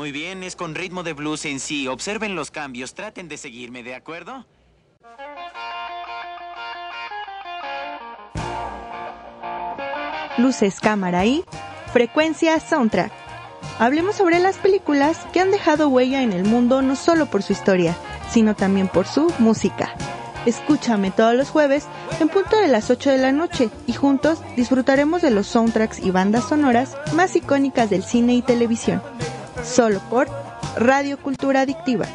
Muy bien, es con ritmo de blues en sí. Observen los cambios, traten de seguirme, ¿de acuerdo? Luces, cámara y frecuencia soundtrack. Hablemos sobre las películas que han dejado huella en el mundo no solo por su historia, sino también por su música. Escúchame todos los jueves en punto de las 8 de la noche y juntos disfrutaremos de los soundtracks y bandas sonoras más icónicas del cine y televisión. Solo por Radio Cultura Adictiva.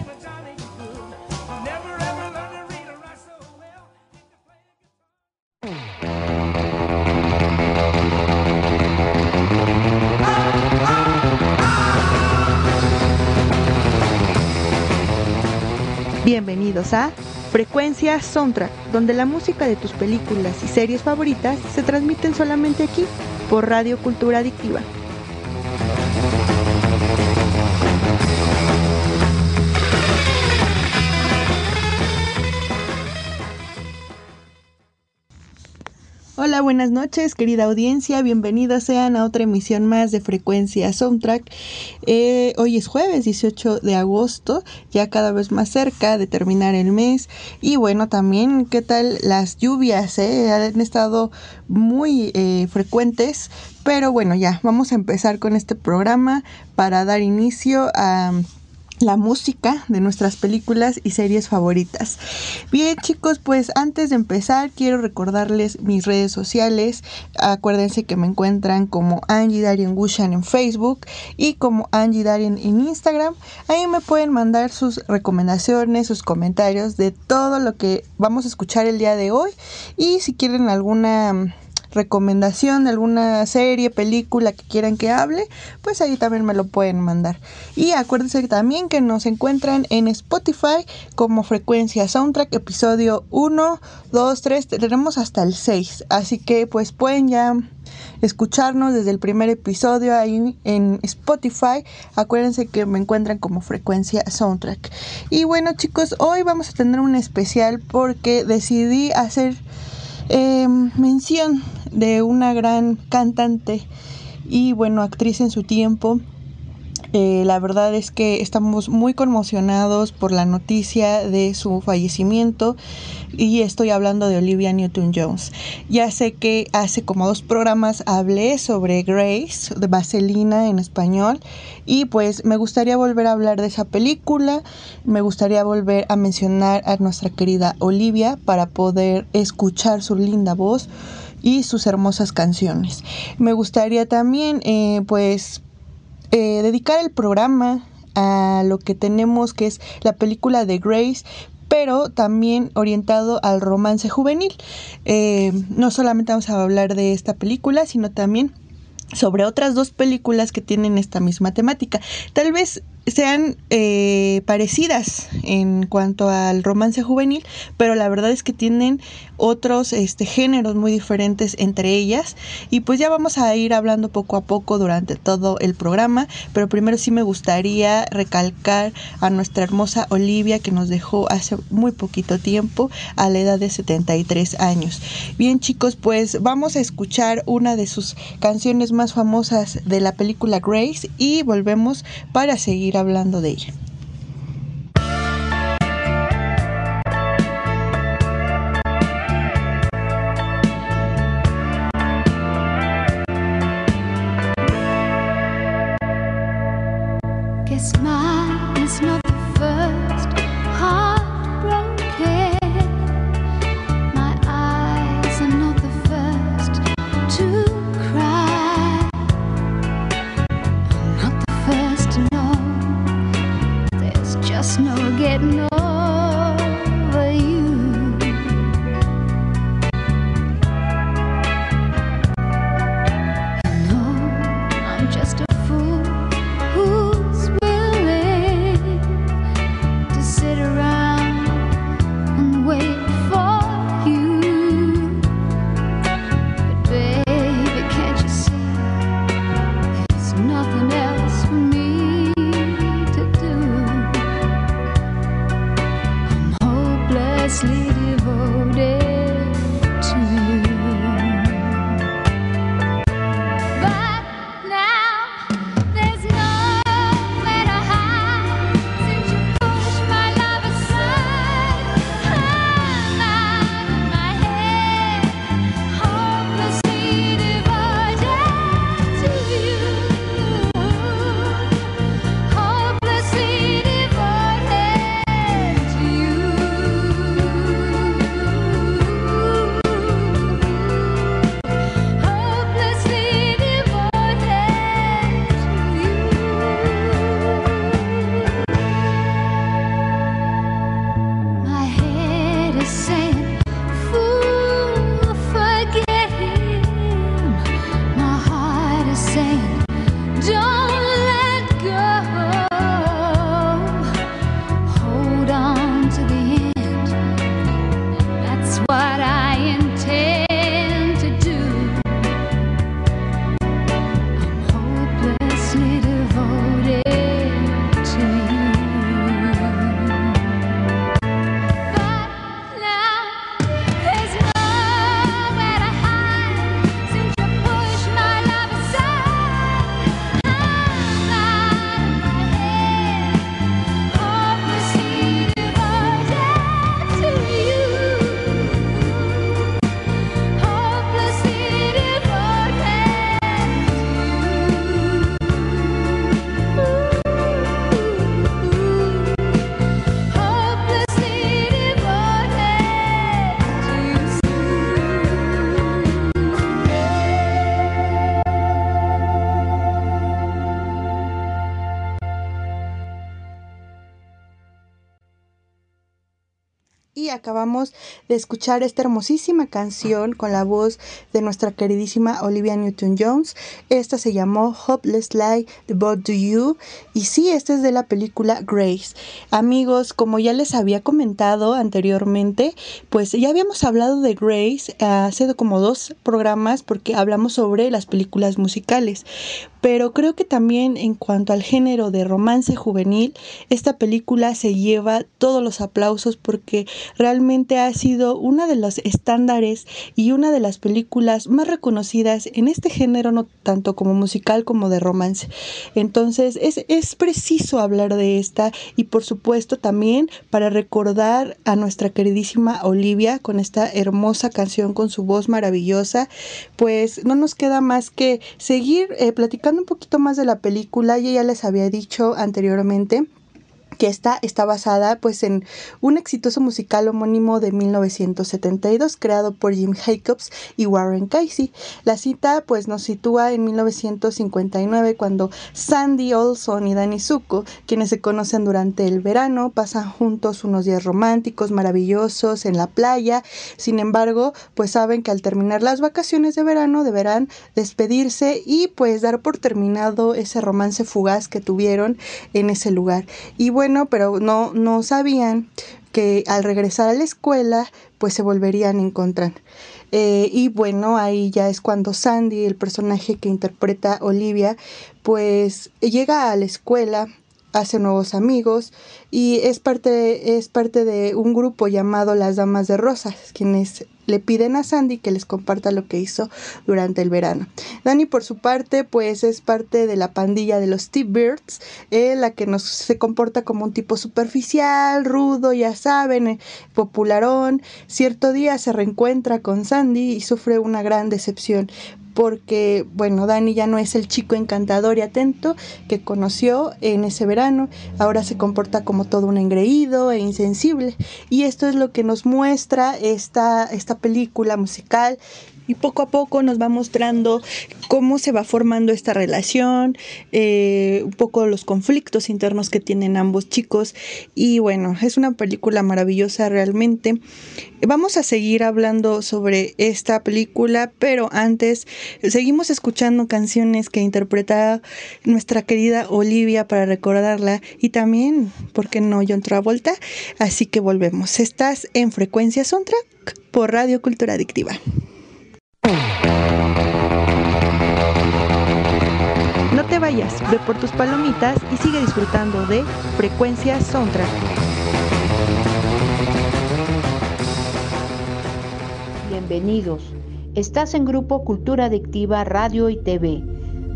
Bienvenidos a Frecuencia Soundtrack, donde la música de tus películas y series favoritas se transmiten solamente aquí, por Radio Cultura Adictiva. Buenas noches, querida audiencia. Bienvenidos sean a otra emisión más de Frecuencia Soundtrack. Eh, hoy es jueves 18 de agosto, ya cada vez más cerca de terminar el mes. Y bueno, también, ¿qué tal las lluvias? Eh? Han estado muy eh, frecuentes. Pero bueno, ya, vamos a empezar con este programa para dar inicio a la música de nuestras películas y series favoritas. Bien chicos, pues antes de empezar quiero recordarles mis redes sociales. Acuérdense que me encuentran como Angie Darien Gushan en Facebook y como Angie Darien en Instagram. Ahí me pueden mandar sus recomendaciones, sus comentarios de todo lo que vamos a escuchar el día de hoy. Y si quieren alguna recomendación de alguna serie, película que quieran que hable, pues ahí también me lo pueden mandar. Y acuérdense también que nos encuentran en Spotify como Frecuencia Soundtrack, episodio 1, 2, 3, tenemos hasta el 6. Así que pues pueden ya escucharnos desde el primer episodio ahí en Spotify. Acuérdense que me encuentran como frecuencia soundtrack. Y bueno chicos, hoy vamos a tener un especial porque decidí hacer eh, mención de una gran cantante y bueno, actriz en su tiempo. Eh, la verdad es que estamos muy conmocionados por la noticia de su fallecimiento y estoy hablando de Olivia Newton-Jones. Ya sé que hace como dos programas hablé sobre Grace, de Vaselina en español, y pues me gustaría volver a hablar de esa película, me gustaría volver a mencionar a nuestra querida Olivia para poder escuchar su linda voz y sus hermosas canciones. Me gustaría también eh, pues eh, dedicar el programa a lo que tenemos que es la película de Grace pero también orientado al romance juvenil. Eh, no solamente vamos a hablar de esta película, sino también sobre otras dos películas que tienen esta misma temática. Tal vez sean eh, parecidas en cuanto al romance juvenil, pero la verdad es que tienen otros este, géneros muy diferentes entre ellas y pues ya vamos a ir hablando poco a poco durante todo el programa, pero primero sí me gustaría recalcar a nuestra hermosa Olivia que nos dejó hace muy poquito tiempo a la edad de 73 años. Bien chicos, pues vamos a escuchar una de sus canciones más famosas de la película Grace y volvemos para hablando de ella. Acabamos de escuchar esta hermosísima canción con la voz de nuestra queridísima Olivia Newton-Jones. Esta se llamó Hopeless Lie, The Boat to You. Y sí, esta es de la película Grace. Amigos, como ya les había comentado anteriormente, pues ya habíamos hablado de Grace hace como dos programas porque hablamos sobre las películas musicales pero creo que también en cuanto al género de romance juvenil, esta película se lleva todos los aplausos porque realmente ha sido una de los estándares y una de las películas más reconocidas en este género, no tanto como musical como de romance. Entonces es, es preciso hablar de esta y por supuesto también para recordar a nuestra queridísima Olivia con esta hermosa canción con su voz maravillosa, pues no nos queda más que seguir eh, platicando un poquito más de la película, yo ya les había dicho anteriormente que esta está basada pues en un exitoso musical homónimo de 1972 creado por Jim Jacobs y Warren Casey. La cita pues nos sitúa en 1959 cuando Sandy Olson y Danny Zuko, quienes se conocen durante el verano, pasan juntos unos días románticos maravillosos en la playa. Sin embargo, pues saben que al terminar las vacaciones de verano deberán despedirse y pues dar por terminado ese romance fugaz que tuvieron en ese lugar. Y bueno, bueno, pero no, no sabían que al regresar a la escuela, pues se volverían a encontrar. Eh, y bueno, ahí ya es cuando Sandy, el personaje que interpreta Olivia, pues llega a la escuela, hace nuevos amigos y es parte, es parte de un grupo llamado Las Damas de Rosas, quienes le piden a Sandy que les comparta lo que hizo durante el verano. Dani por su parte pues es parte de la pandilla de los T-Birds, eh, la que se comporta como un tipo superficial, rudo, ya saben, eh, popularón. Cierto día se reencuentra con Sandy y sufre una gran decepción porque, bueno, Dani ya no es el chico encantador y atento que conoció en ese verano, ahora se comporta como todo un engreído e insensible. Y esto es lo que nos muestra esta, esta película musical y poco a poco nos va mostrando cómo se va formando esta relación, eh, un poco los conflictos internos que tienen ambos chicos y bueno, es una película maravillosa realmente. Vamos a seguir hablando sobre esta película, pero antes seguimos escuchando canciones que interpreta nuestra querida Olivia para recordarla y también, ¿por qué no, John Travolta? Así que volvemos. Estás en Frecuencia Soundtrack por Radio Cultura Adictiva. No te vayas, ve por tus palomitas y sigue disfrutando de Frecuencia Soundtrack. Bienvenidos. Estás en Grupo Cultura Adictiva Radio y TV,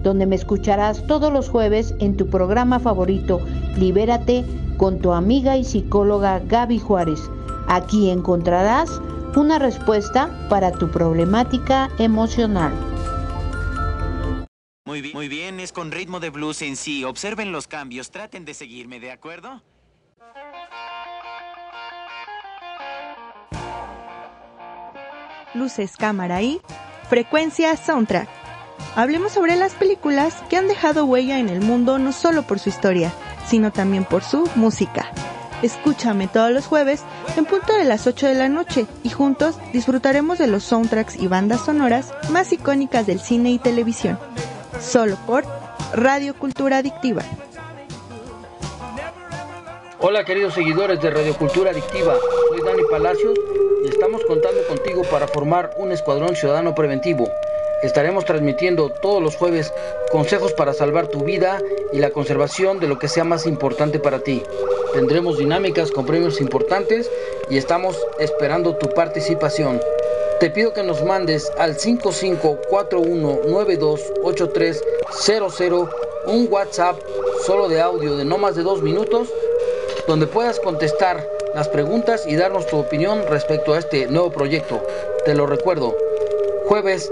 donde me escucharás todos los jueves en tu programa favorito, Libérate, con tu amiga y psicóloga Gaby Juárez. Aquí encontrarás una respuesta para tu problemática emocional. Muy bien, muy bien, es con ritmo de blues en sí. Observen los cambios, traten de seguirme, ¿de acuerdo? Luces, cámara y frecuencia soundtrack. Hablemos sobre las películas que han dejado huella en el mundo no solo por su historia, sino también por su música. Escúchame todos los jueves en punto de las 8 de la noche y juntos disfrutaremos de los soundtracks y bandas sonoras más icónicas del cine y televisión. Solo por Radio Cultura Adictiva. Hola queridos seguidores de Radio Cultura Adictiva, soy Dani Palacios y estamos contando contigo para formar un escuadrón ciudadano preventivo. Estaremos transmitiendo todos los jueves consejos para salvar tu vida y la conservación de lo que sea más importante para ti. Tendremos dinámicas con premios importantes y estamos esperando tu participación. Te pido que nos mandes al 5541928300 un WhatsApp solo de audio de no más de dos minutos donde puedas contestar las preguntas y darnos tu opinión respecto a este nuevo proyecto. Te lo recuerdo, Jueves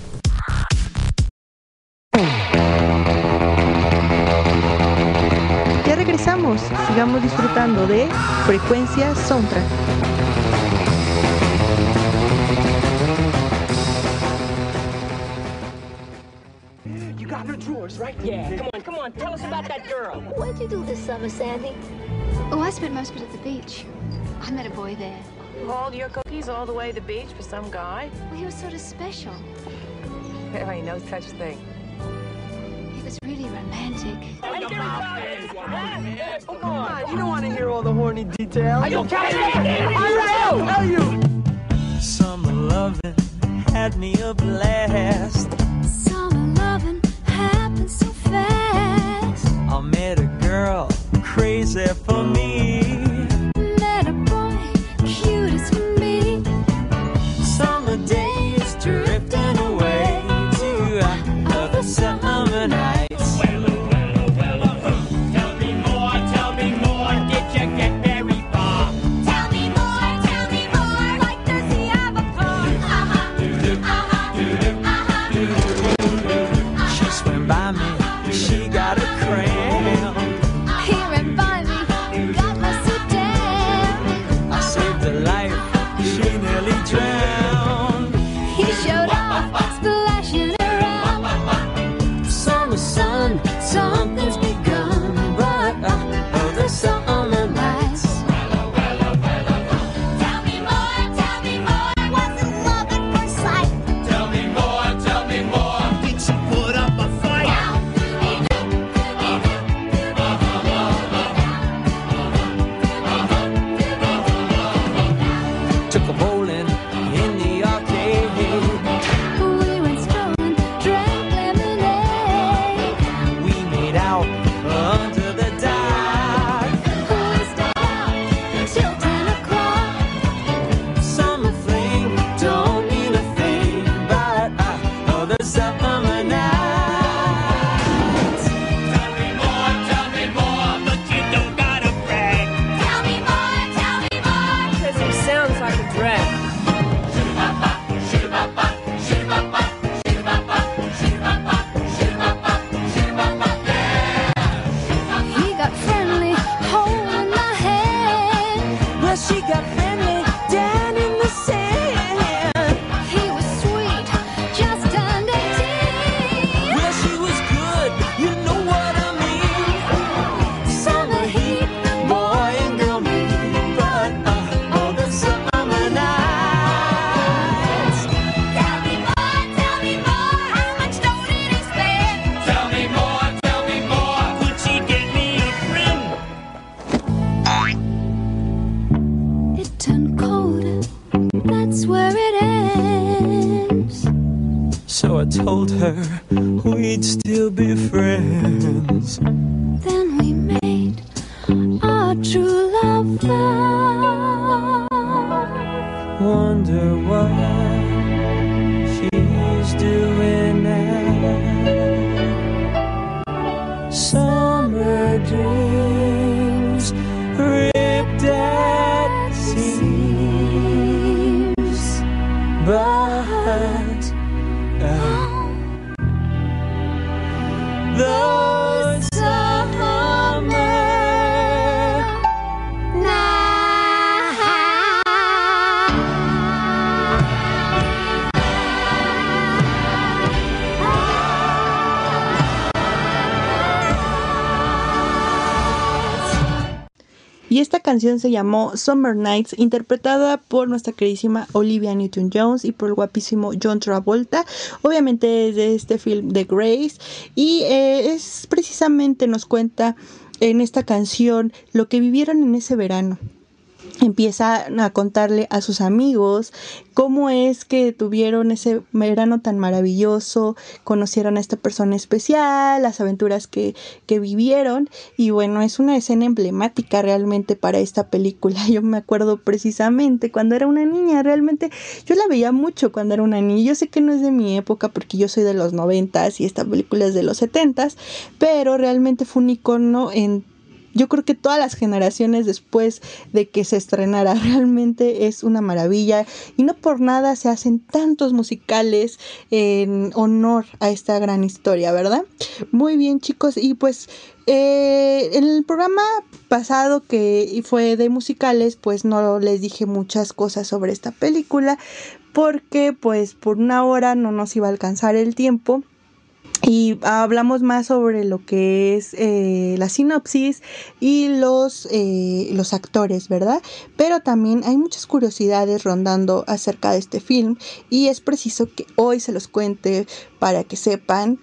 Sigamos disfrutando de Frecuencia Soundtrack. You got her drawers, right? Yeah. Come on, come on. Tell us about that girl. What'd you do this summer, Sandy? Oh, I spent most of it at the beach. I met a boy there. Hauled your cookies all the way to the beach for some guy? Well, he was sort of special. There ain't no such thing. He was really romantic. Oh, come on. You don't want to hear all the horny details. Are you kidding me? I you. Summer loving had me a blast. Summer loving happened so fast. I met a girl crazy for me. Summer Esta canción se llamó Summer Nights, interpretada por nuestra queridísima Olivia Newton-Jones y por el guapísimo John Travolta. Obviamente es de este film de Grace. Y eh, es precisamente nos cuenta en esta canción lo que vivieron en ese verano. Empieza a contarle a sus amigos cómo es que tuvieron ese verano tan maravilloso, conocieron a esta persona especial, las aventuras que, que vivieron y bueno, es una escena emblemática realmente para esta película. Yo me acuerdo precisamente cuando era una niña, realmente yo la veía mucho cuando era una niña. Yo sé que no es de mi época porque yo soy de los noventas y esta película es de los setentas, pero realmente fue un icono en yo creo que todas las generaciones después de que se estrenara realmente es una maravilla. Y no por nada se hacen tantos musicales en honor a esta gran historia, ¿verdad? Muy bien chicos. Y pues eh, en el programa pasado que fue de musicales pues no les dije muchas cosas sobre esta película porque pues por una hora no nos iba a alcanzar el tiempo y hablamos más sobre lo que es eh, la sinopsis y los, eh, los actores, ¿verdad? Pero también hay muchas curiosidades rondando acerca de este film y es preciso que hoy se los cuente para que sepan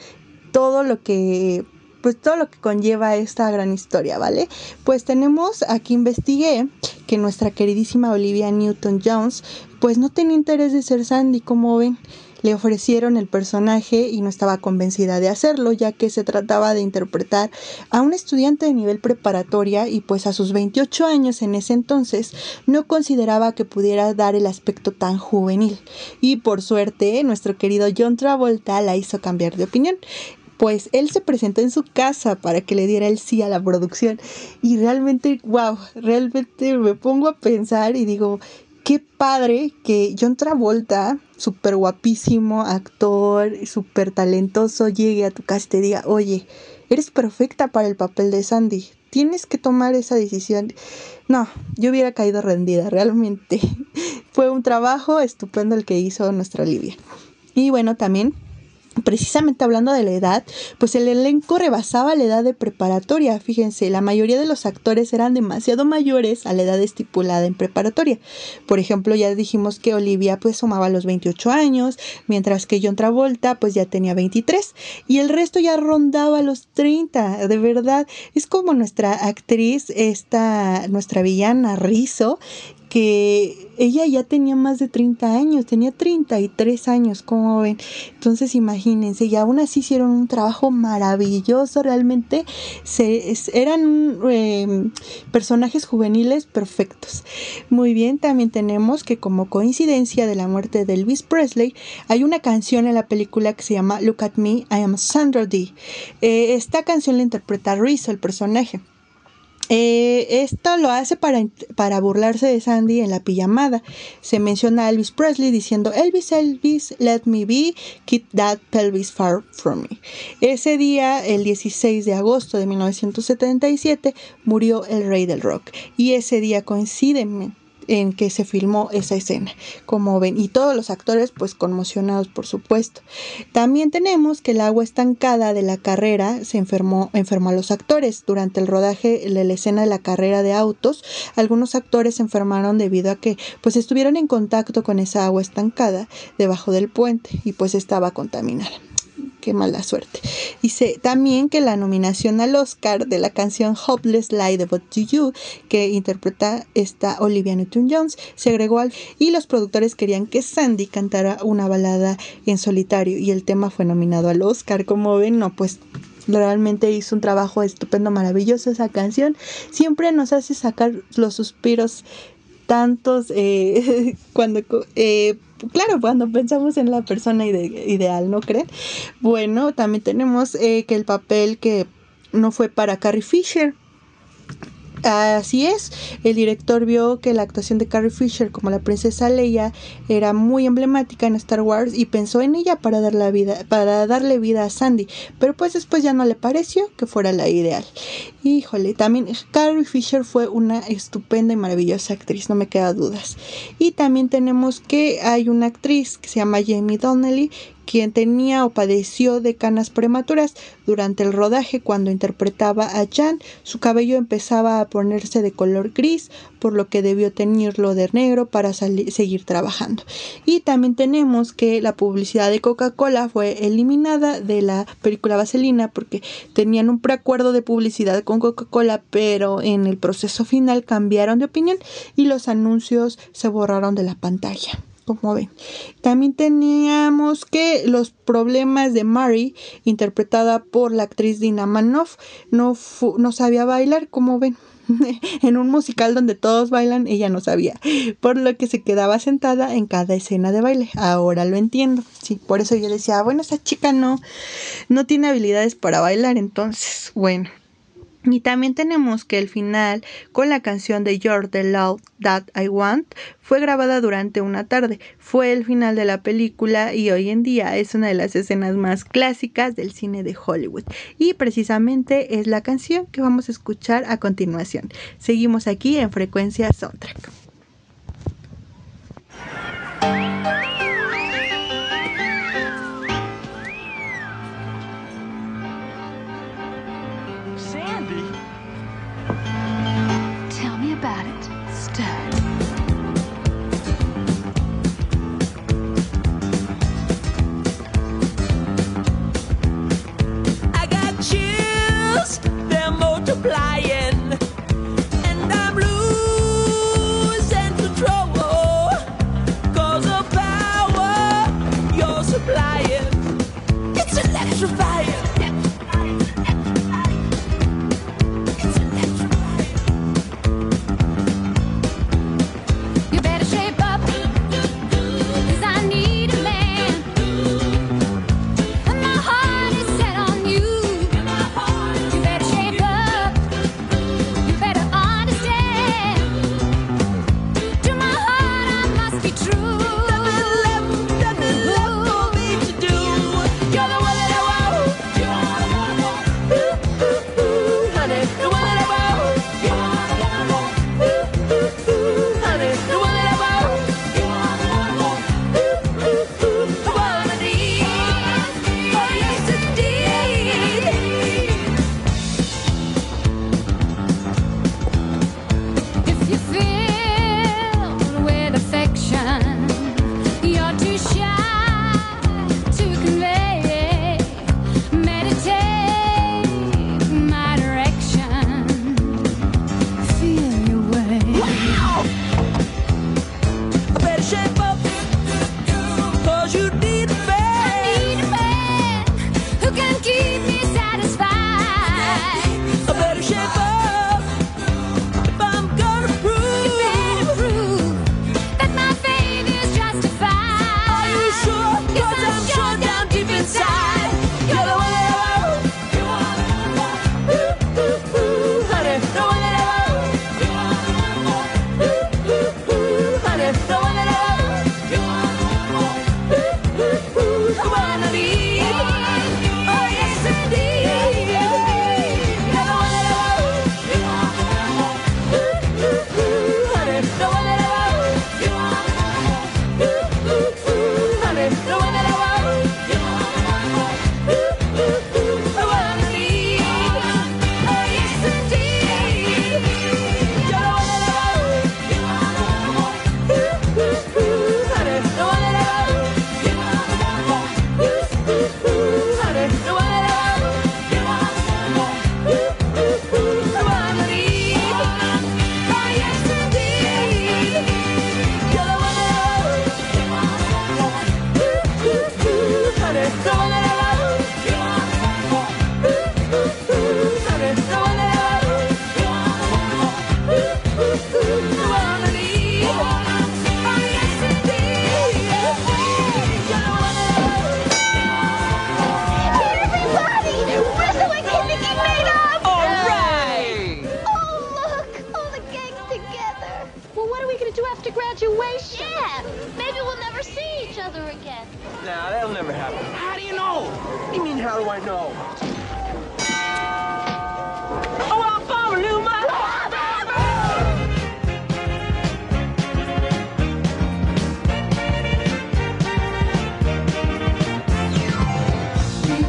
todo lo que pues todo lo que conlleva esta gran historia, ¿vale? Pues tenemos aquí investigué que nuestra queridísima Olivia Newton Jones pues no tenía interés de ser Sandy, como ven le ofrecieron el personaje y no estaba convencida de hacerlo, ya que se trataba de interpretar a un estudiante de nivel preparatoria y pues a sus 28 años en ese entonces no consideraba que pudiera dar el aspecto tan juvenil. Y por suerte, nuestro querido John Travolta la hizo cambiar de opinión pues él se presentó en su casa para que le diera el sí a la producción y realmente, wow, realmente me pongo a pensar y digo, qué padre que John Travolta, súper guapísimo actor, súper talentoso, llegue a tu casa y te diga, oye, eres perfecta para el papel de Sandy, tienes que tomar esa decisión. No, yo hubiera caído rendida, realmente. Fue un trabajo estupendo el que hizo nuestra Olivia. Y bueno, también precisamente hablando de la edad, pues el elenco rebasaba la edad de preparatoria. Fíjense, la mayoría de los actores eran demasiado mayores a la edad estipulada en preparatoria. Por ejemplo, ya dijimos que Olivia pues sumaba los 28 años, mientras que John Travolta pues ya tenía 23 y el resto ya rondaba los 30. De verdad, es como nuestra actriz, esta nuestra villana Rizzo, que ella ya tenía más de 30 años, tenía 33 años, como ven. Entonces imagínense, y aún así hicieron un trabajo maravilloso, realmente se, eran eh, personajes juveniles perfectos. Muy bien, también tenemos que como coincidencia de la muerte de Elvis Presley, hay una canción en la película que se llama Look at Me, I am Sandra Dee. Eh, esta canción la interpreta Rizzo, el personaje. Eh, esto lo hace para, para burlarse de Sandy en la pijamada. Se menciona a Elvis Presley diciendo Elvis, Elvis, let me be, keep that pelvis far from me. Ese día, el 16 de agosto de 1977, murió el rey del rock. Y ese día coincide en que se filmó esa escena, como ven, y todos los actores pues conmocionados por supuesto. También tenemos que el agua estancada de la carrera se enfermó, enfermó a los actores. Durante el rodaje de la escena de la carrera de autos, algunos actores se enfermaron debido a que pues estuvieron en contacto con esa agua estancada debajo del puente y pues estaba contaminada qué mala suerte. Dice también que la nominación al Oscar de la canción Hopeless Lie About to You, que interpreta esta Olivia Newton-Jones, se agregó al y los productores querían que Sandy cantara una balada en solitario y el tema fue nominado al Oscar. Como ven, no, pues realmente hizo un trabajo estupendo, maravilloso esa canción. Siempre nos hace sacar los suspiros tantos eh, cuando eh, claro cuando pensamos en la persona ide- ideal no creen bueno también tenemos eh, que el papel que no fue para Carrie Fisher Así es, el director vio que la actuación de Carrie Fisher como la princesa Leia era muy emblemática en Star Wars y pensó en ella para, darle vida a Sandy, pero pues después ya no le pareció que fuera la ideal. Híjole, también Carrie Fisher fue una estupenda y maravillosa actriz, no me queda dudas. Y también tenemos que hay una actriz que se llama Jamie Donnelly quien tenía o padeció de canas prematuras durante el rodaje cuando interpretaba a Jan. Su cabello empezaba a ponerse de color gris, por lo que debió teñirlo de negro para seguir trabajando. Y también tenemos que la publicidad de Coca-Cola fue eliminada de la película Vaselina porque tenían un preacuerdo de publicidad con Coca-Cola, pero en el proceso final cambiaron de opinión y los anuncios se borraron de la pantalla como ven. También teníamos que los problemas de Mary, interpretada por la actriz Dina Manoff, no, no sabía bailar, como ven. en un musical donde todos bailan, ella no sabía, por lo que se quedaba sentada en cada escena de baile. Ahora lo entiendo. Sí, por eso yo decía, "Ah, bueno, esa chica no, no tiene habilidades para bailar, entonces, bueno. Y también tenemos que el final con la canción de You're the Love That I Want fue grabada durante una tarde. Fue el final de la película y hoy en día es una de las escenas más clásicas del cine de Hollywood. Y precisamente es la canción que vamos a escuchar a continuación. Seguimos aquí en frecuencia soundtrack.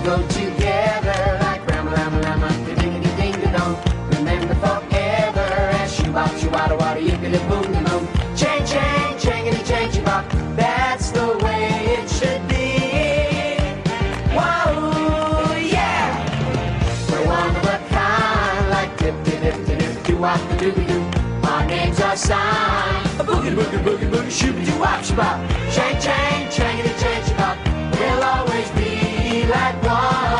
Go together like ram ram ram ding ding ding dong. Remember forever as shoo bop shoo wada wada yippity boom de boom. Chang chang changity chang ching bop. That's the way it should be. Wow, yeah. We're one of a kind like dip dip dip dip dip doo wop the doo doo. Our names are signed. A boogie boogie boogie boogie shooby doo wop shoo bop. Chang chang changity chang ching bop. We'll always be like one.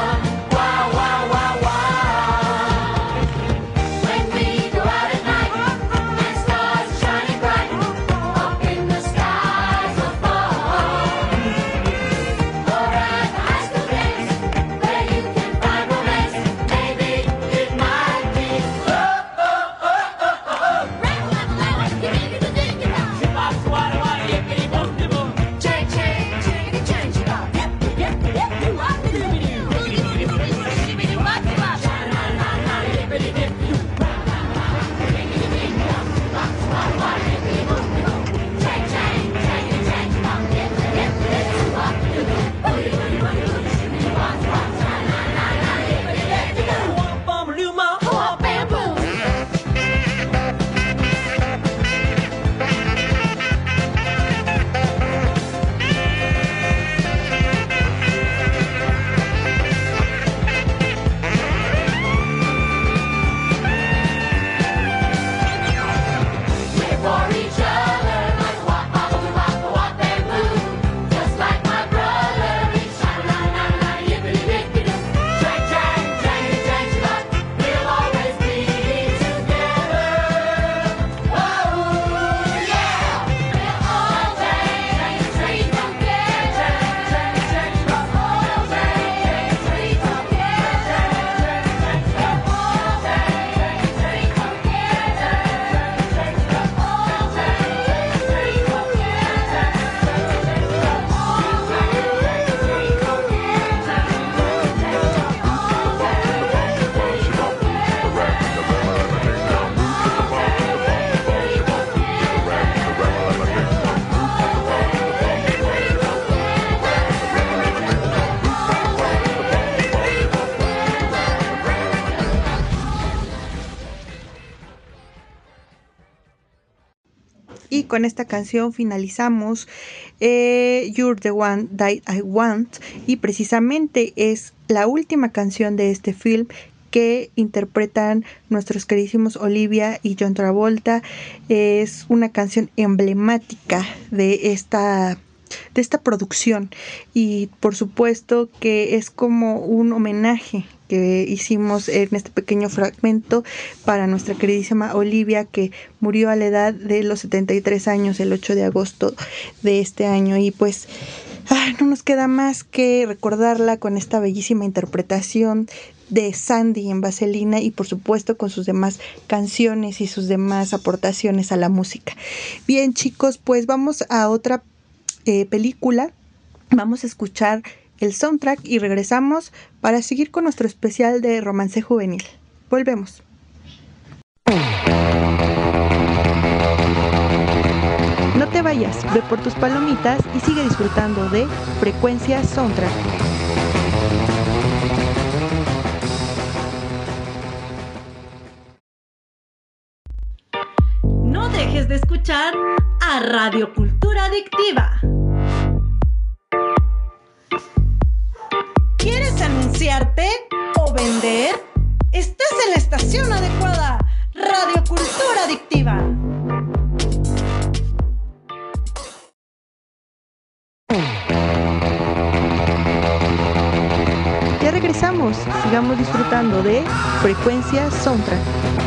Esta canción finalizamos eh, You're the One That I Want y precisamente es la última canción de este film que interpretan nuestros queridísimos Olivia y John Travolta. Es una canción emblemática de esta de esta producción y por supuesto que es como un homenaje que hicimos en este pequeño fragmento para nuestra queridísima Olivia que murió a la edad de los 73 años el 8 de agosto de este año y pues no nos queda más que recordarla con esta bellísima interpretación de Sandy en Vaselina y por supuesto con sus demás canciones y sus demás aportaciones a la música. Bien chicos, pues vamos a otra eh, película. Vamos a escuchar el soundtrack y regresamos para seguir con nuestro especial de romance juvenil. Volvemos. No te vayas, ve por tus palomitas y sigue disfrutando de Frecuencia Soundtrack. No dejes de escuchar a Radio Cultura Adictiva. ¿Quieres anunciarte o vender? Estás en la estación adecuada. Radio Cultura Adictiva. Ya regresamos, sigamos disfrutando de Frecuencia Soundtrack.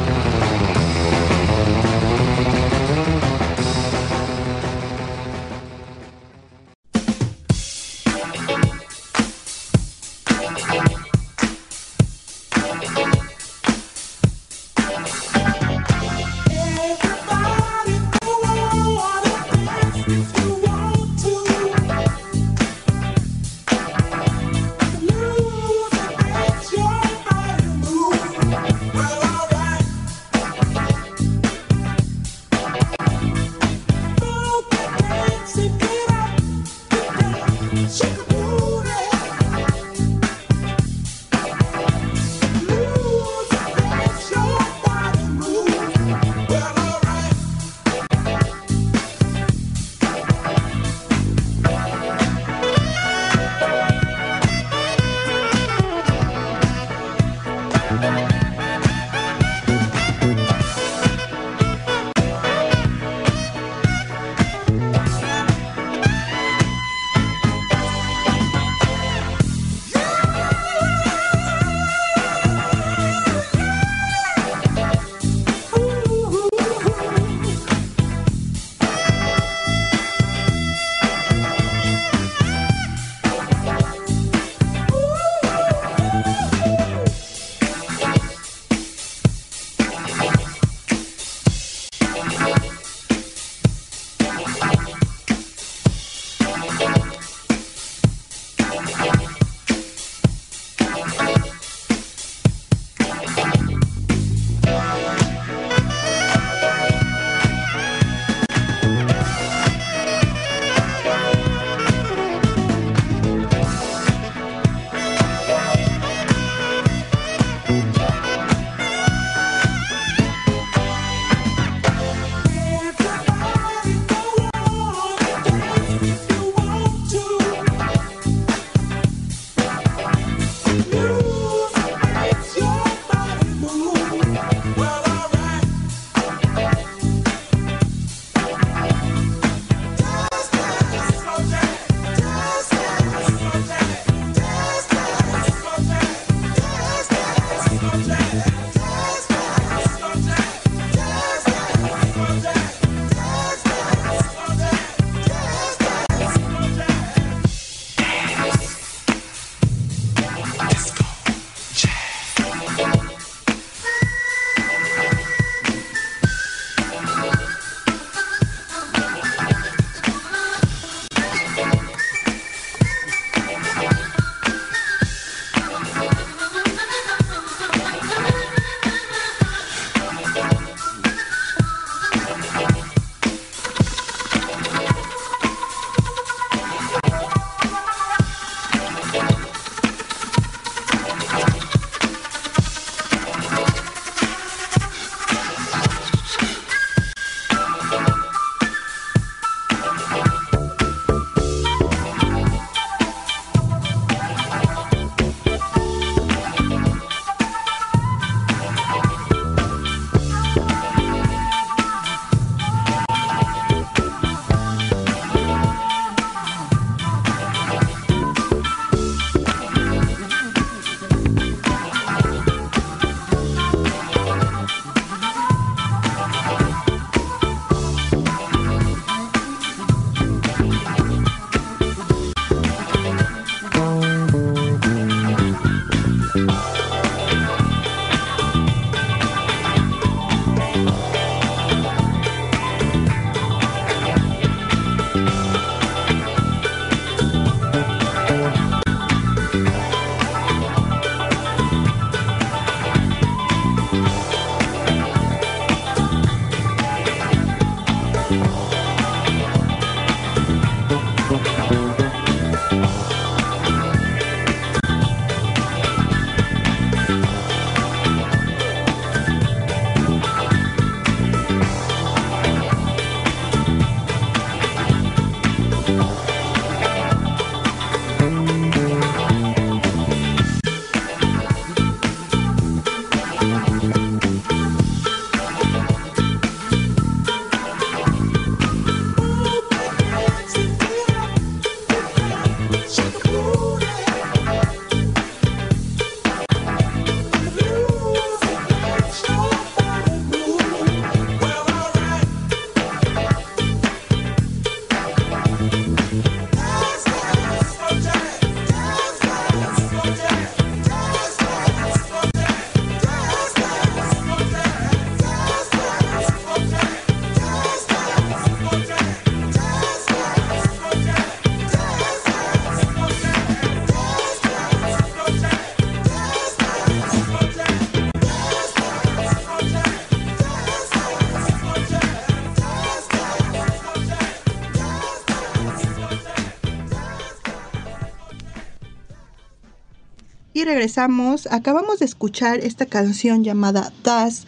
Regresamos. Acabamos de escuchar esta canción llamada Das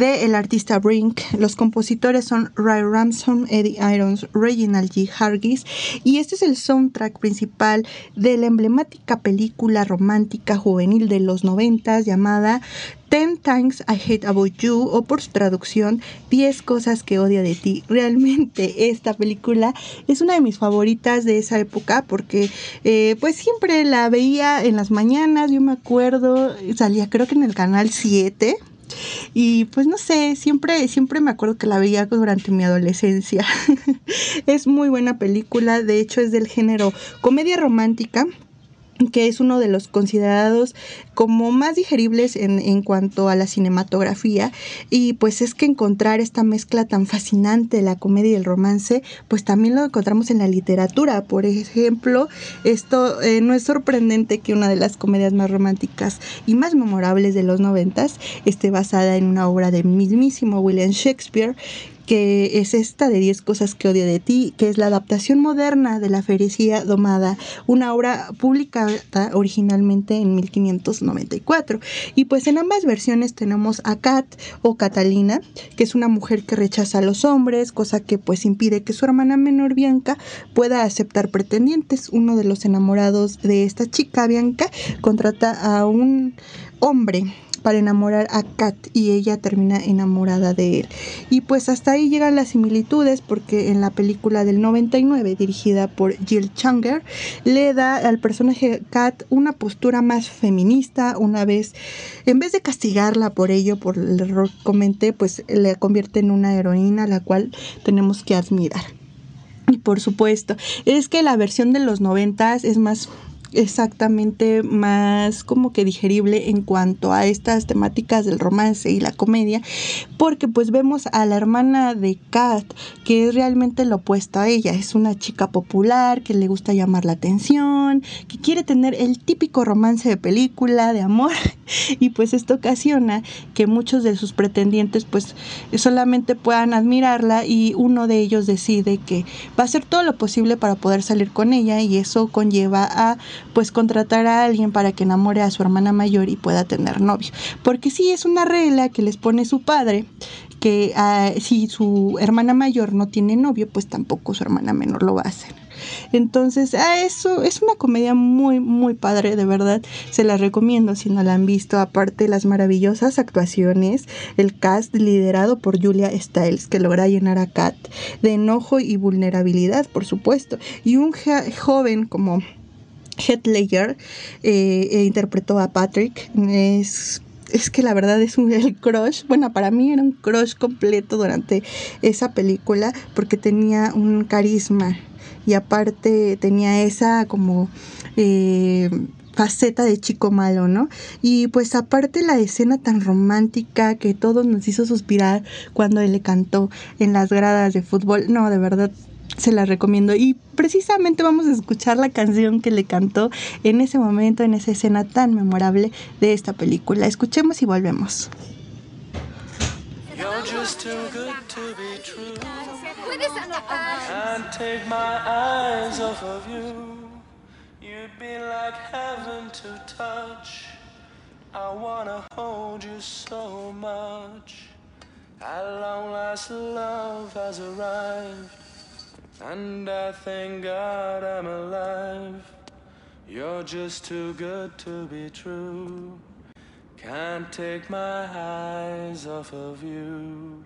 de el artista Brink. Los compositores son Ray Ramson, Eddie Irons, Reginald G. Hargis y este es el soundtrack principal de la emblemática película romántica juvenil de los noventas llamada Ten Times I Hate About You o por su traducción 10 cosas que odio de ti. Realmente esta película es una de mis favoritas de esa época porque eh, pues siempre la veía en las mañanas, yo me acuerdo, salía creo que en el canal 7 y pues no sé, siempre, siempre me acuerdo que la veía durante mi adolescencia. es muy buena película, de hecho es del género comedia romántica que es uno de los considerados como más digeribles en, en, cuanto a la cinematografía y pues es que encontrar esta mezcla tan fascinante de la comedia y el romance pues también lo encontramos en la literatura. Por ejemplo esto eh, no es sorprendente que una de las comedias más románticas y más memorables de los noventas esté basada en una obra de mismísimo William Shakespeare que es esta de 10 cosas que odio de ti, que es la adaptación moderna de La Ferecía Domada, una obra publicada originalmente en 1594. Y pues en ambas versiones tenemos a Kat o Catalina, que es una mujer que rechaza a los hombres, cosa que pues impide que su hermana menor Bianca pueda aceptar pretendientes. Uno de los enamorados de esta chica, Bianca, contrata a un hombre para enamorar a Kat y ella termina enamorada de él. Y pues hasta ahí llegan las similitudes porque en la película del 99 dirigida por Jill Changer le da al personaje Kat una postura más feminista, una vez en vez de castigarla por ello, por el error que comenté, pues le convierte en una heroína la cual tenemos que admirar. Y por supuesto, es que la versión de los noventas es más exactamente más como que digerible en cuanto a estas temáticas del romance y la comedia, porque pues vemos a la hermana de Kat, que es realmente lo opuesto a ella, es una chica popular, que le gusta llamar la atención, que quiere tener el típico romance de película, de amor, y pues esto ocasiona que muchos de sus pretendientes pues solamente puedan admirarla y uno de ellos decide que va a hacer todo lo posible para poder salir con ella y eso conlleva a pues contratar a alguien para que enamore a su hermana mayor y pueda tener novio. Porque sí es una regla que les pone su padre, que uh, si su hermana mayor no tiene novio, pues tampoco su hermana menor lo va a hacer. Entonces, ah, eso es una comedia muy, muy padre, de verdad. Se la recomiendo si no la han visto. Aparte, las maravillosas actuaciones, el cast liderado por Julia Stiles, que logra llenar a Kat de enojo y vulnerabilidad, por supuesto. Y un joven como Heath Ledger eh, eh, interpretó a Patrick. Es es que la verdad es un el crush. Bueno, para mí era un crush completo durante esa película porque tenía un carisma y aparte tenía esa como eh, faceta de chico malo, ¿no? Y pues aparte la escena tan romántica que todos nos hizo suspirar cuando él le cantó en las gradas de fútbol. No, de verdad se la recomiendo. Y precisamente vamos a escuchar la canción que le cantó en ese momento, en esa escena tan memorable de esta película. Escuchemos y volvemos. I wanna hold you so much. And I thank God I'm alive. You're just too good to be true. Can't take my eyes off of you.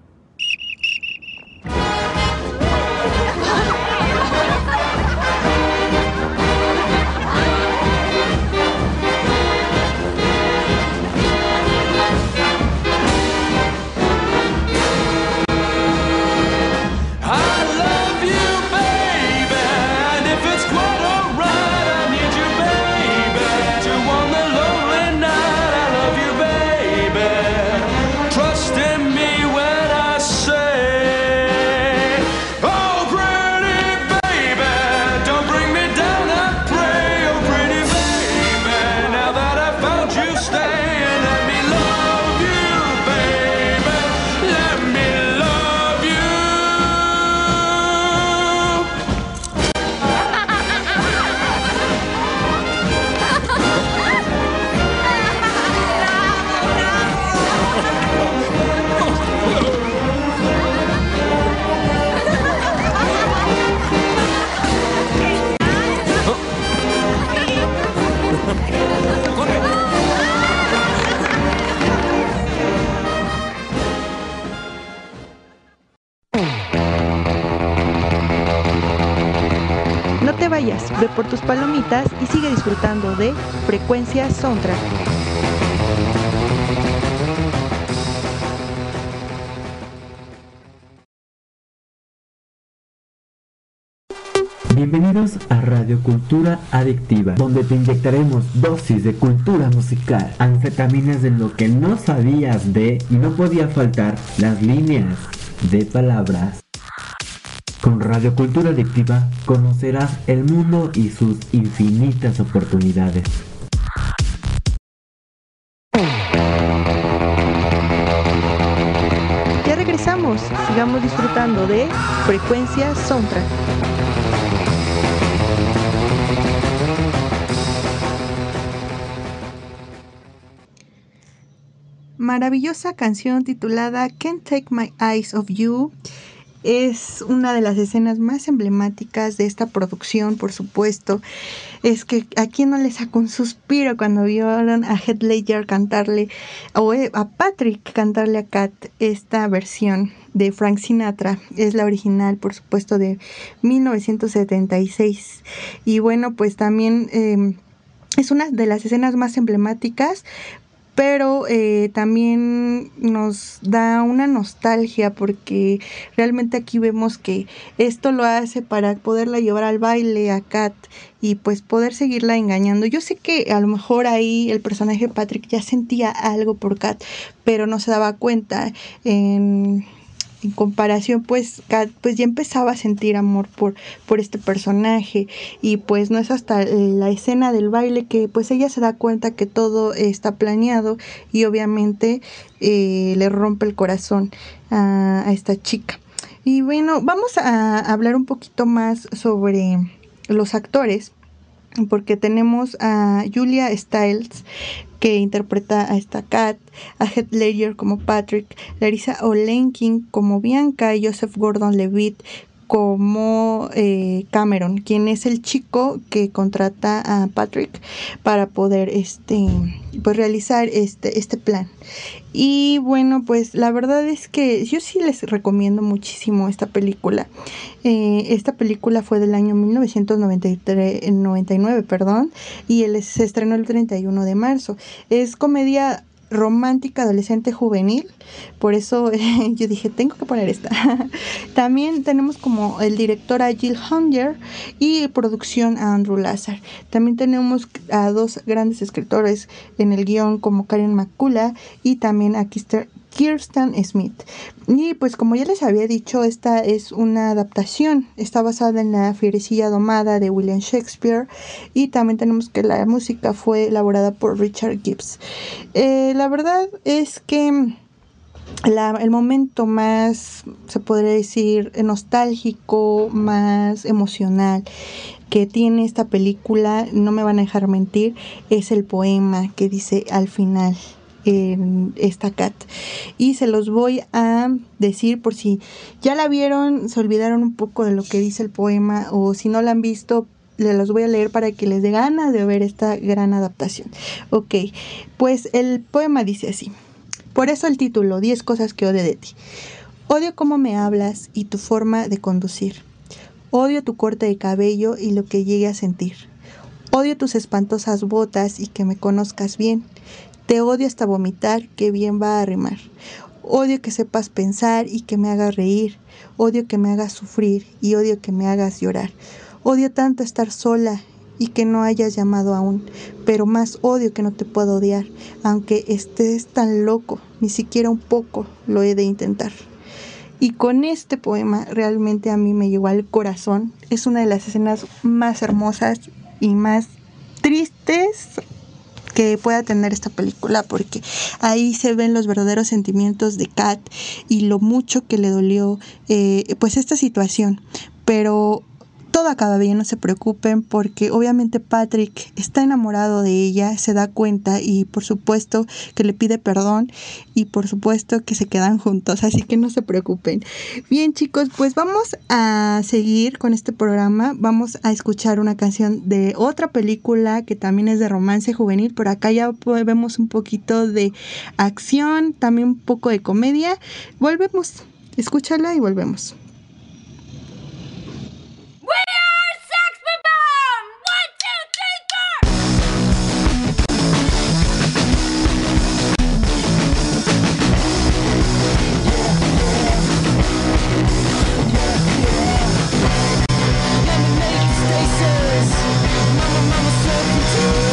y sigue disfrutando de Frecuencia Soundtrack. Bienvenidos a Radio Cultura Adictiva, donde te inyectaremos dosis de cultura musical, anfetaminas de lo que no sabías de y no podía faltar las líneas de palabras. Con Radio Cultura Adictiva conocerás el mundo y sus infinitas oportunidades. Ya regresamos, sigamos disfrutando de Frecuencia Soundtrack. Maravillosa canción titulada Can't Take My Eyes Off You es una de las escenas más emblemáticas de esta producción, por supuesto. Es que a quién no le sacó un suspiro cuando vieron a Heath Ledger cantarle, o eh, a Patrick cantarle a Kat esta versión de Frank Sinatra. Es la original, por supuesto, de 1976. Y bueno, pues también... eh, es una de las escenas más emblemáticas pero eh, también nos da una nostalgia porque realmente aquí vemos que esto lo hace para poderla llevar al baile a Kat y pues poder seguirla engañando. Yo sé que a lo mejor ahí el personaje Patrick ya sentía algo por Kat, pero no se daba cuenta. En, en comparación pues pues ya empezaba a sentir amor por, por este personaje y pues no es hasta la escena del baile que pues ella se da cuenta que todo está planeado y obviamente eh, le rompe el corazón a, a esta chica. Y bueno, vamos a hablar un poquito más sobre los actores porque tenemos a Julia Stiles que interpreta a esta Kat, a Heath Ledger como Patrick, Larissa Olenkin como Bianca y Joseph Gordon-Levitt como eh, Cameron, quien es el chico que contrata a Patrick para poder este pues realizar este, este plan. Y bueno, pues la verdad es que yo sí les recomiendo muchísimo esta película. Eh, esta película fue del año 1993, 99, perdón, y él se estrenó el 31 de marzo. Es comedia romántica, adolescente, juvenil. Por eso yo dije, tengo que poner esta. También tenemos como el director a Jill Hunger y producción a Andrew Lazar. También tenemos a dos grandes escritores en el guion como Karen McCullough y también a Kister- Kirsten Smith. Y pues como ya les había dicho, esta es una adaptación, está basada en la Fierecilla Domada de William Shakespeare y también tenemos que la música fue elaborada por Richard Gibbs. Eh, la verdad es que la- el momento más, se podría decir, nostálgico, más emocional que tiene esta película, no me van a dejar mentir, es el poema que dice al final en esta cat. Y se los voy a decir por si ya la vieron se olvidaron un poco de lo que dice el poema o si no la han visto les los voy a leer para que les dé ganas de ver esta gran adaptación. Ok pues el poema dice así. Por eso el título 10 cosas que odio de ti. Odio cómo me hablas y tu forma de conducir. Odio tu corte de cabello y lo que llegue a sentir. Odio tus espantosas botas y que me conozcas bien. Te odio hasta vomitar, que bien va a rimar. Odio que sepas pensar y que me hagas reír. Odio que me hagas sufrir y odio que me hagas llorar. Odio tanto estar sola y que no hayas llamado aún, pero más odio que no te puedo odiar, aunque estés tan loco, ni siquiera un poco lo he de intentar. Y con este poema realmente a mí me llegó al corazón. Es una de las escenas más hermosas y más tristes que pueda tener esta película porque ahí se ven los verdaderos sentimientos de Kat y lo mucho que le dolió eh, pues esta situación. Pero todo acaba bien, no se preocupen, porque obviamente Patrick está enamorado de ella, se da cuenta y por supuesto que le pide perdón y por supuesto que se quedan juntos, así que no se preocupen. Bien chicos, pues vamos a seguir con este programa, vamos a escuchar una canción de otra película que también es de romance juvenil, por acá ya vemos un poquito de acción, también un poco de comedia. Volvemos, escúchala y volvemos. faces. Mama, mama, so confused.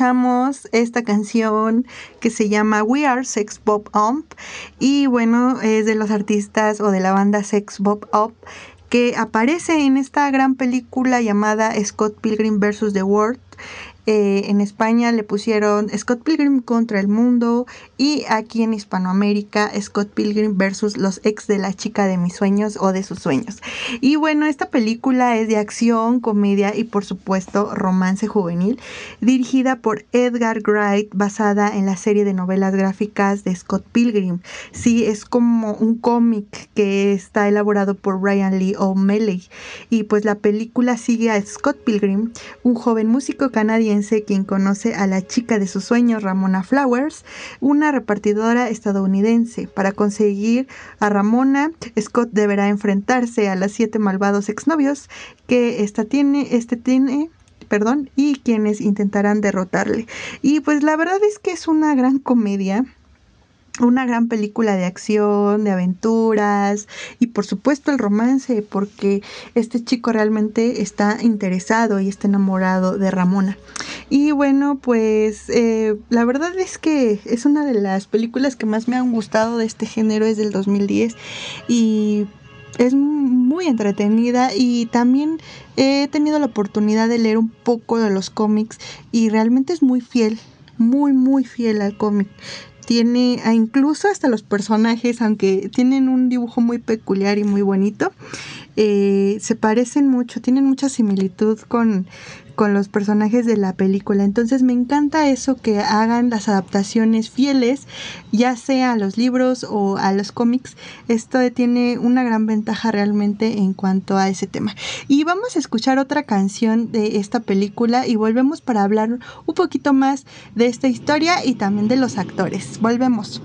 Escuchamos esta canción que se llama We Are Sex Bob Ump y bueno, es de los artistas o de la banda Sex Bob Up que aparece en esta gran película llamada Scott Pilgrim vs. The World. Eh, en España le pusieron Scott Pilgrim contra el mundo y aquí en Hispanoamérica Scott Pilgrim versus los ex de la chica de mis sueños o de sus sueños. Y bueno, esta película es de acción, comedia y por supuesto romance juvenil, dirigida por Edgar Wright, basada en la serie de novelas gráficas de Scott Pilgrim. Sí, es como un cómic que está elaborado por Brian Lee O'Malley y pues la película sigue a Scott Pilgrim, un joven músico canadiense quien conoce a la chica de sus sueños, Ramona Flowers, una repartidora estadounidense. Para conseguir a Ramona, Scott deberá enfrentarse a los siete malvados exnovios que esta tiene, este tiene perdón, y quienes intentarán derrotarle. Y pues la verdad es que es una gran comedia una gran película de acción, de aventuras y por supuesto el romance porque este chico realmente está interesado y está enamorado de Ramona. Y bueno, pues eh, la verdad es que es una de las películas que más me han gustado de este género, es del 2010 y es muy entretenida y también he tenido la oportunidad de leer un poco de los cómics y realmente es muy fiel, muy muy fiel al cómic tiene incluso hasta los personajes, aunque tienen un dibujo muy peculiar y muy bonito, eh, se parecen mucho, tienen mucha similitud con, con los personajes de la película. Entonces me encanta eso que hagan las adaptaciones fieles, ya sea a los libros o a los cómics. Esto tiene una gran ventaja realmente en cuanto a ese tema. Y vamos a escuchar otra canción de esta película y volvemos para hablar un poquito más de esta historia y también de los actores. Volvemos.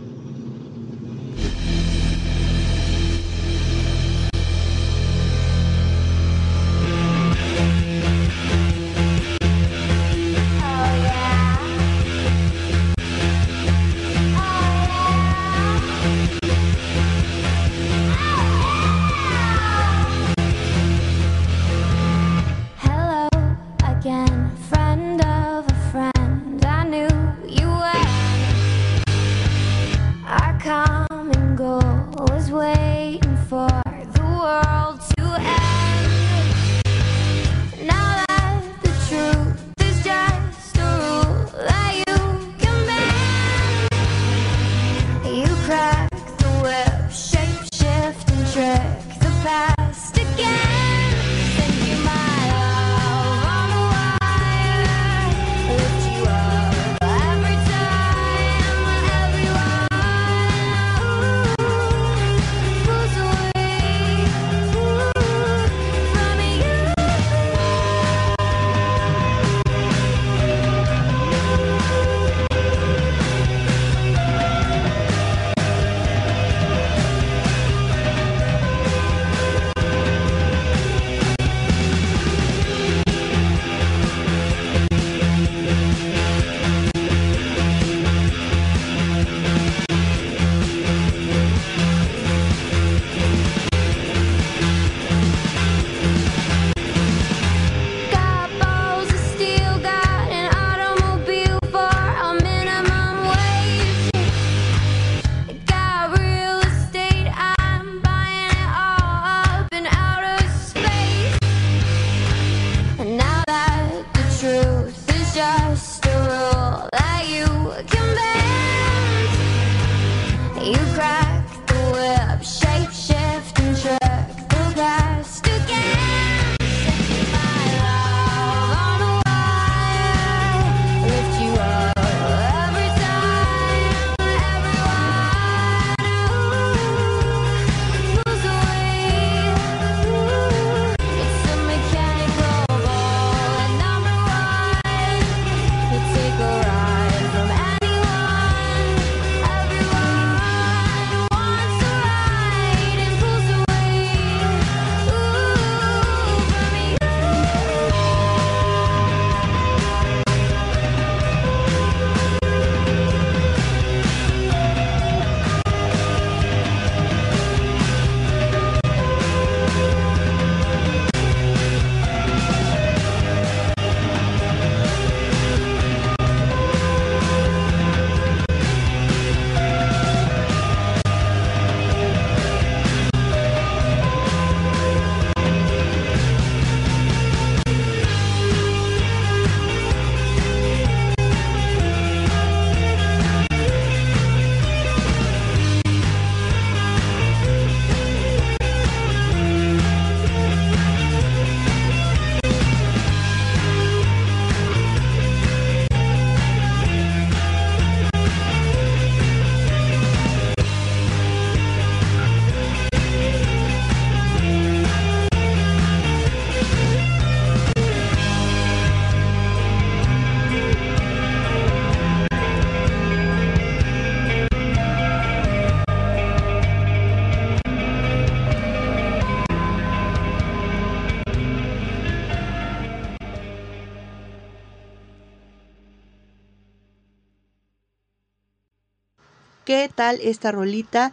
¿Qué tal esta rolita?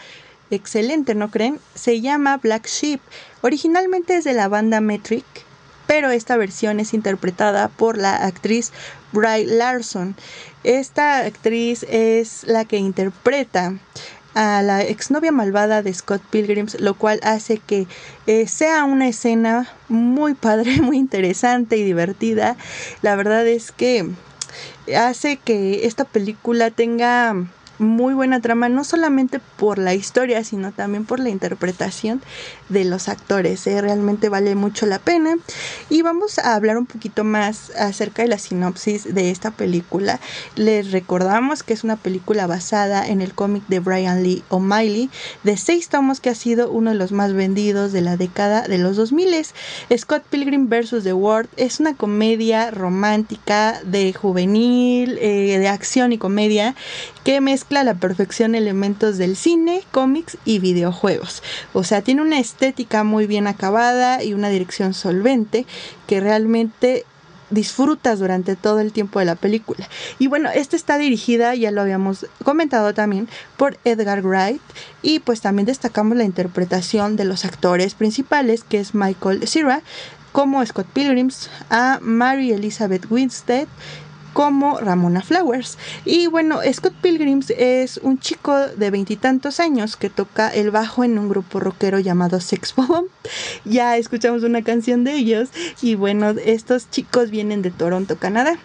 Excelente, ¿no creen? Se llama Black Sheep. Originalmente es de la banda Metric, pero esta versión es interpretada por la actriz Bry Larson. Esta actriz es la que interpreta a la exnovia malvada de Scott Pilgrims, lo cual hace que eh, sea una escena muy padre, muy interesante y divertida. La verdad es que hace que esta película tenga muy buena trama, no solamente por la historia, sino también por la interpretación de los actores. ¿eh? Realmente vale mucho la pena. Y vamos a hablar un poquito más acerca de la sinopsis de esta película. Les recordamos que es una película basada en el cómic de Brian Lee O'Malley, de seis tomos que ha sido uno de los más vendidos de la década de los 2000. Scott Pilgrim vs. The World es una comedia romántica de juvenil, eh, de acción y comedia que mezcla a la perfección elementos del cine, cómics y videojuegos. O sea, tiene una estética muy bien acabada y una dirección solvente que realmente disfrutas durante todo el tiempo de la película. Y bueno, esta está dirigida, ya lo habíamos comentado también, por Edgar Wright y pues también destacamos la interpretación de los actores principales, que es Michael Cera como Scott Pilgrims, a Mary Elizabeth Winstead como Ramona Flowers. Y bueno, Scott Pilgrims es un chico de veintitantos años que toca el bajo en un grupo rockero llamado Sex Bomb. Ya escuchamos una canción de ellos y bueno, estos chicos vienen de Toronto, Canadá.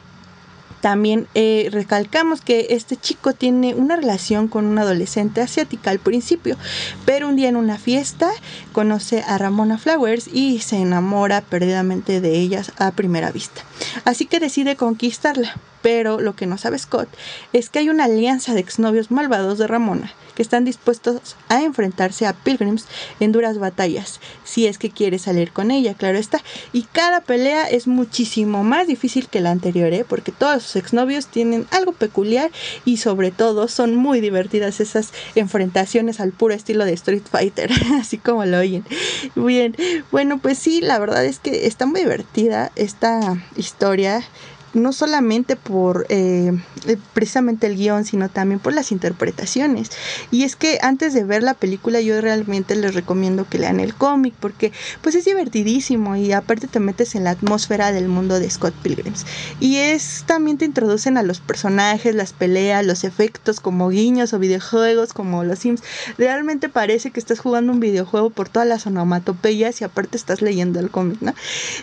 También eh, recalcamos que este chico tiene una relación con una adolescente asiática al principio, pero un día en una fiesta conoce a Ramona Flowers y se enamora perdidamente de ellas a primera vista. Así que decide conquistarla, pero lo que no sabe Scott es que hay una alianza de exnovios malvados de Ramona que están dispuestos a enfrentarse a Pilgrims en duras batallas, si es que quiere salir con ella, claro está. Y cada pelea es muchísimo más difícil que la anterior, ¿eh? porque todos sus exnovios tienen algo peculiar y sobre todo son muy divertidas esas enfrentaciones al puro estilo de Street Fighter, así como lo oyen. Bien, bueno, pues sí, la verdad es que está muy divertida esta historia no solamente por eh, precisamente el guion, sino también por las interpretaciones. Y es que antes de ver la película yo realmente les recomiendo que lean el cómic porque pues es divertidísimo y aparte te metes en la atmósfera del mundo de Scott Pilgrims. Y es también te introducen a los personajes, las peleas, los efectos como guiños o videojuegos como los Sims. Realmente parece que estás jugando un videojuego por todas las onomatopeyas y aparte estás leyendo el cómic, ¿no?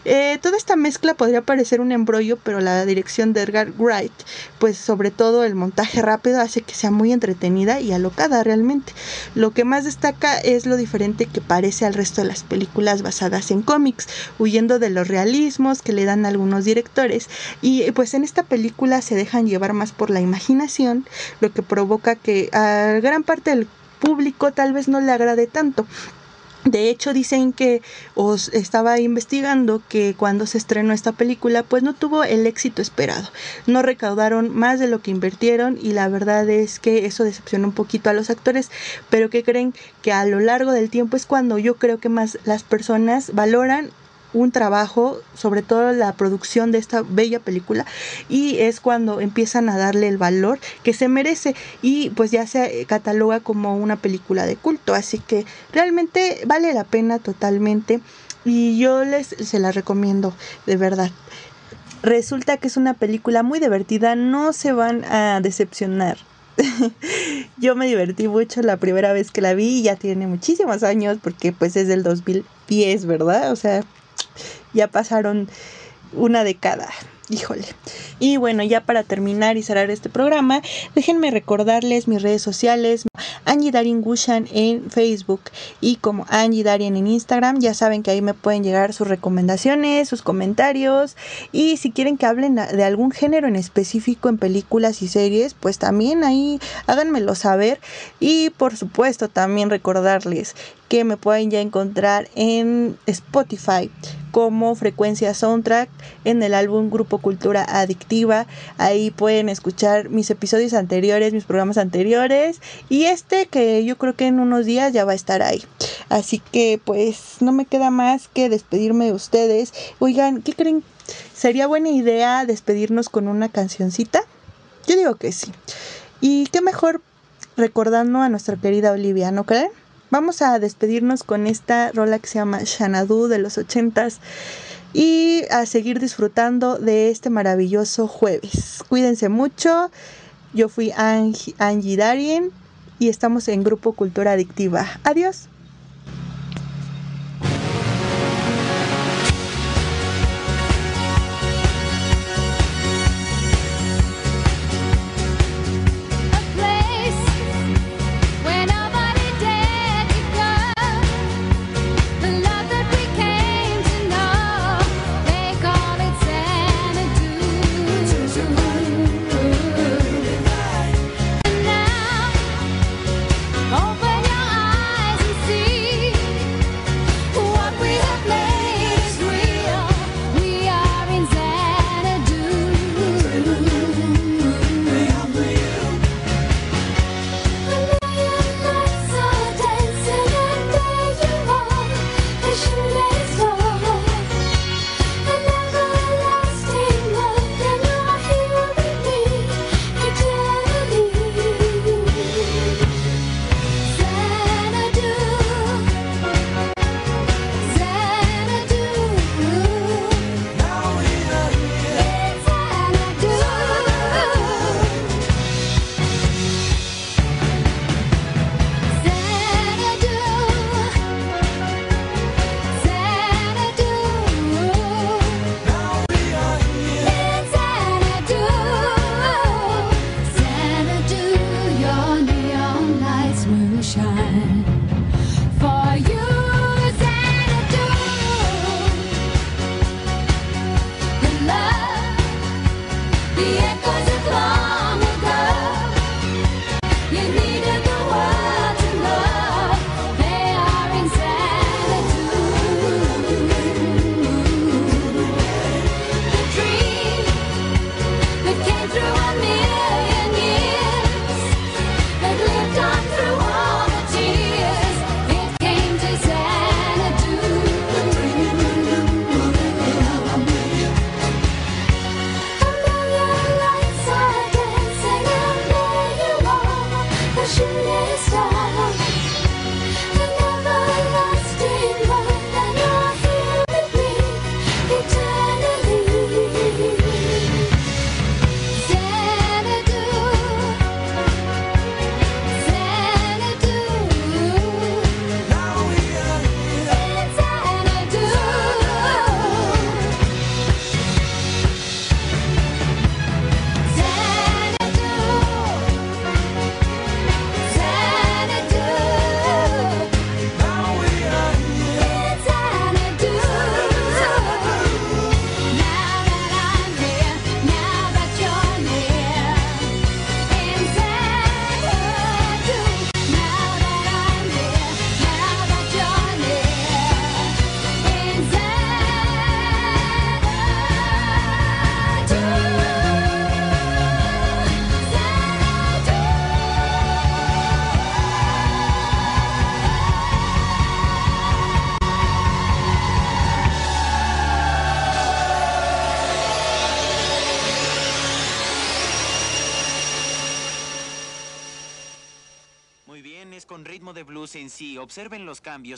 Eh, toda esta mezcla podría parecer un embrollo, pero la dirección de Edgar Wright, pues sobre todo el montaje rápido hace que sea muy entretenida y alocada realmente. Lo que más destaca es lo diferente que parece al resto de las películas basadas en cómics, huyendo de los realismos que le dan algunos directores. Y pues en esta película se dejan llevar más por la imaginación, lo que provoca que a gran parte del público tal vez no le agrade tanto. De hecho, dicen que os estaba investigando que cuando se estrenó esta película, pues no tuvo el éxito esperado. No recaudaron más de lo que invirtieron y la verdad es que eso decepcionó un poquito a los actores, pero que creen que a lo largo del tiempo es cuando yo creo que más las personas valoran un trabajo, sobre todo la producción de esta bella película, y es cuando empiezan a darle el valor que se merece y pues ya se cataloga como una película de culto, así que realmente vale la pena totalmente y yo les se la recomiendo de verdad. Resulta que es una película muy divertida, no se van a decepcionar. Yo me divertí mucho la primera vez que la vi, ya tiene muchísimos años porque pues es del 2010, ¿verdad? O sea, ya pasaron una década. Híjole. Y bueno, ya para terminar y cerrar este programa, déjenme recordarles mis redes sociales, Angie Darien Gushan en Facebook y como Angie Darien en Instagram. Ya saben que ahí me pueden llegar sus recomendaciones, sus comentarios y si quieren que hablen de algún género en específico en películas y series, pues también ahí háganmelo saber. Y por supuesto también recordarles que me pueden ya encontrar en Spotify como Frecuencia Soundtrack en el álbum Grupo Cultura Adictiva. Ahí pueden escuchar mis episodios anteriores, mis programas anteriores y este que yo creo que en unos días ya va a estar ahí. Así que pues no me queda más que despedirme de ustedes. Oigan, ¿qué creen? ¿Sería buena idea despedirnos con una cancioncita? Yo digo que sí. Y qué mejor recordando a nuestra querida Olivia, ¿no creen? Vamos a despedirnos con esta rola que se llama Xanadu de los ochentas y a seguir disfrutando de este maravilloso jueves. Cuídense mucho. Yo fui Angie, Angie Darien y estamos en Grupo Cultura Adictiva. Adiós.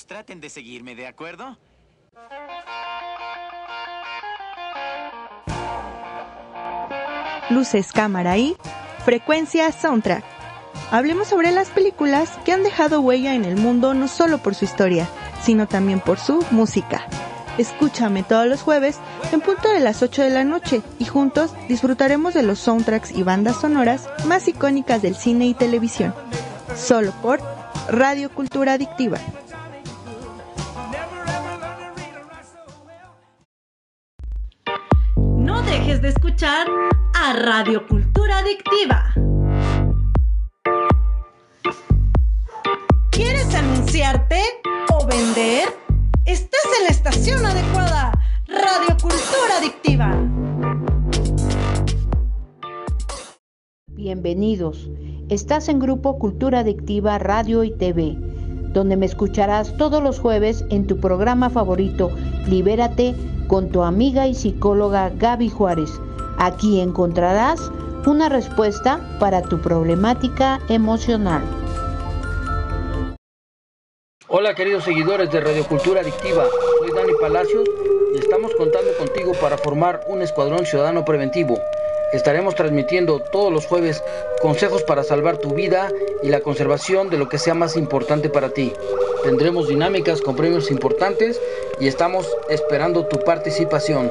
Traten de seguirme, ¿de acuerdo? Luces, cámara y frecuencia soundtrack. Hablemos sobre las películas que han dejado huella en el mundo no solo por su historia, sino también por su música. Escúchame todos los jueves en punto de las 8 de la noche y juntos disfrutaremos de los soundtracks y bandas sonoras más icónicas del cine y televisión. Solo por Radio Cultura Adictiva. A Radio Cultura Adictiva. ¿Quieres anunciarte o vender? Estás en la estación adecuada. Radio Cultura Adictiva. Bienvenidos. Estás en Grupo Cultura Adictiva Radio y TV, donde me escucharás todos los jueves en tu programa favorito, Libérate, con tu amiga y psicóloga Gaby Juárez. Aquí encontrarás una respuesta para tu problemática emocional. Hola queridos seguidores de Radio Cultura Adictiva, soy Dani Palacios y estamos contando contigo para formar un escuadrón ciudadano preventivo. Estaremos transmitiendo todos los jueves consejos para salvar tu vida y la conservación de lo que sea más importante para ti. Tendremos dinámicas con premios importantes y estamos esperando tu participación.